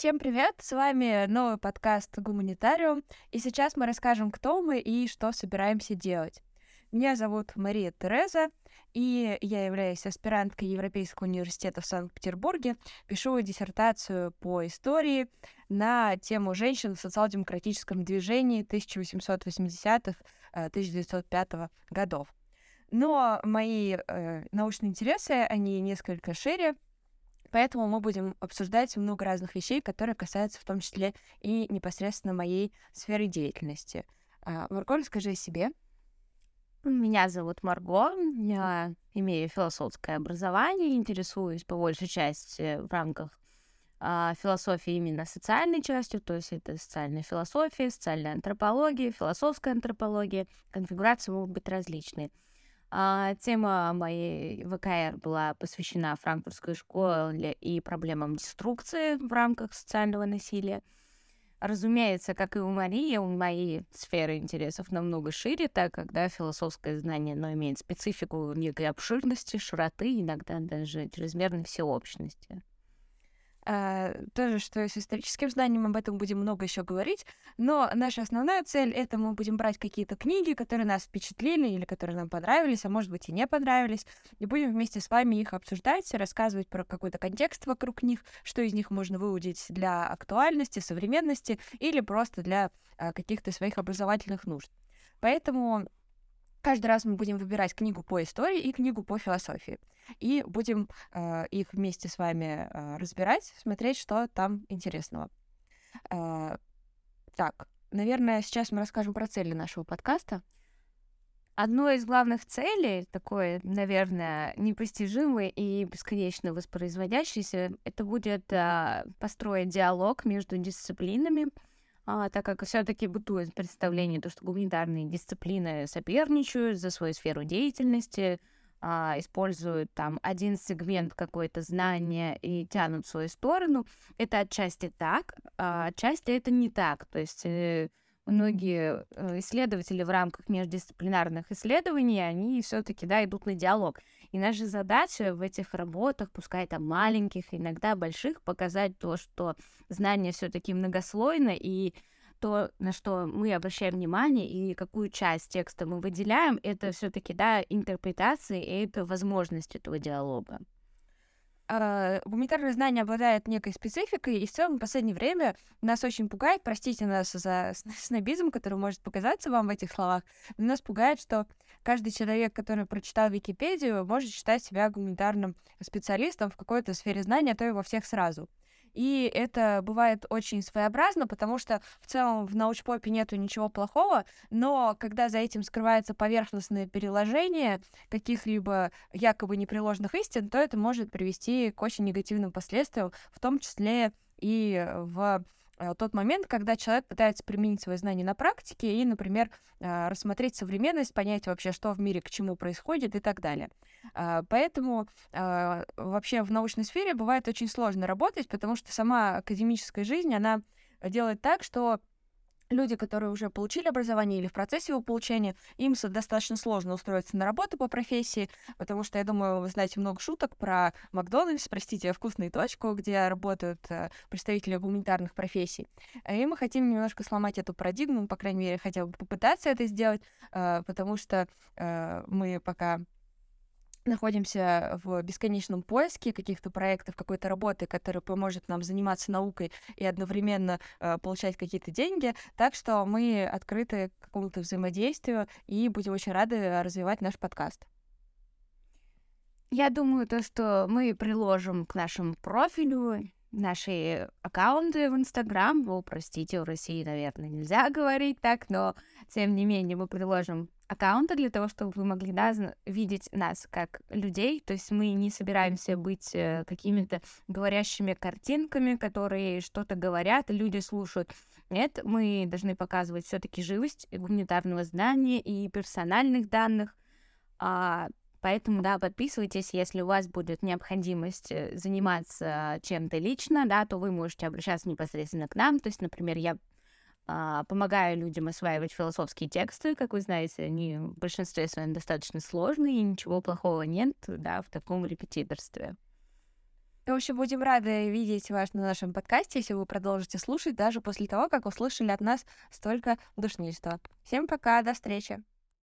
Всем привет! С вами новый подкаст «Гуманитариум», и сейчас мы расскажем, кто мы и что собираемся делать. Меня зовут Мария Тереза, и я являюсь аспиранткой Европейского университета в Санкт-Петербурге. Пишу диссертацию по истории на тему женщин в социал-демократическом движении 1880-1905 годов. Но мои э, научные интересы, они несколько шире, Поэтому мы будем обсуждать много разных вещей, которые касаются в том числе и непосредственно моей сферы деятельности. А, Марго, расскажи о себе. Меня зовут Марго, я имею философское образование, интересуюсь по большей части в рамках а, философии именно социальной частью, то есть это социальная философия, социальная антропология, философская антропология, конфигурации могут быть различные. А, тема моей ВКР была посвящена франкфуртской школе и проблемам деструкции в рамках социального насилия. Разумеется, как и у Марии, у моей сферы интересов намного шире, так как да, философское знание но имеет специфику некой обширности, широты, иногда даже чрезмерной всеобщности. А, тоже, что с историческим знанием об этом будем много еще говорить, но наша основная цель — это мы будем брать какие-то книги, которые нас впечатлили или которые нам понравились, а может быть и не понравились, и будем вместе с вами их обсуждать, рассказывать про какой-то контекст вокруг них, что из них можно выудить для актуальности, современности или просто для а, каких-то своих образовательных нужд. Поэтому Каждый раз мы будем выбирать книгу по истории и книгу по философии. И будем э, их вместе с вами э, разбирать, смотреть, что там интересного. Э, так, наверное, сейчас мы расскажем про цели нашего подкаста. Одной из главных целей, такой, наверное, непостижимой и бесконечно воспроизводящейся, это будет э, построить диалог между дисциплинами, а, так как все-таки бытует представление, то, что гуманитарные дисциплины соперничают за свою сферу деятельности, а, используют там один сегмент какой-то знания и тянут в свою сторону. Это отчасти так, а отчасти это не так. То есть э, многие э, исследователи в рамках междисциплинарных исследований, они все-таки да, идут на диалог. И наша задача в этих работах, пускай там маленьких, иногда больших, показать то, что знание все-таки многослойно и то, на что мы обращаем внимание и какую часть текста мы выделяем, это все-таки да, интерпретации и это возможность этого диалога э, гуманитарное знание обладает некой спецификой, и в целом в последнее время нас очень пугает, простите нас за снобизм, который может показаться вам в этих словах, но нас пугает, что каждый человек, который прочитал Википедию, может считать себя гуманитарным специалистом в какой-то сфере знания, а то и во всех сразу. И это бывает очень своеобразно, потому что в целом в научпопе нету ничего плохого, но когда за этим скрывается поверхностное переложение каких-либо якобы непреложных истин, то это может привести к очень негативным последствиям, в том числе и в тот момент, когда человек пытается применить свои знания на практике и, например, э, рассмотреть современность, понять вообще, что в мире к чему происходит и так далее. Э, поэтому вообще в научной сфере бывает очень сложно работать, потому что сама академическая жизнь, она делает так, что люди, которые уже получили образование или в процессе его получения, им достаточно сложно устроиться на работу по профессии, потому что, я думаю, вы знаете много шуток про Макдональдс, простите, вкусную точку, где работают э, представители гуманитарных профессий. И мы хотим немножко сломать эту парадигму, по крайней мере, хотя бы попытаться это сделать, э, потому что э, мы пока находимся в бесконечном поиске каких-то проектов, какой-то работы, которая поможет нам заниматься наукой и одновременно э, получать какие-то деньги. Так что мы открыты к какому-то взаимодействию и будем очень рады развивать наш подкаст. Я думаю, то, что мы приложим к нашему профилю наши аккаунты в Инстаграм. О, простите, в России, наверное, нельзя говорить так, но тем не менее мы приложим аккаунта для того, чтобы вы могли да, видеть нас как людей. То есть мы не собираемся быть э, какими-то говорящими картинками, которые что-то говорят, люди слушают. Нет, мы должны показывать все-таки живость гуманитарного знания и персональных данных. А, поэтому, да, подписывайтесь, если у вас будет необходимость э, заниматься чем-то лично, да, то вы можете обращаться непосредственно к нам. То есть, например, я помогаю людям осваивать философские тексты. Как вы знаете, они в большинстве своем достаточно сложные, и ничего плохого нет да, в таком репетиторстве. В общем, будем рады видеть вас на нашем подкасте, если вы продолжите слушать, даже после того, как услышали от нас столько душнильства. Всем пока, до встречи!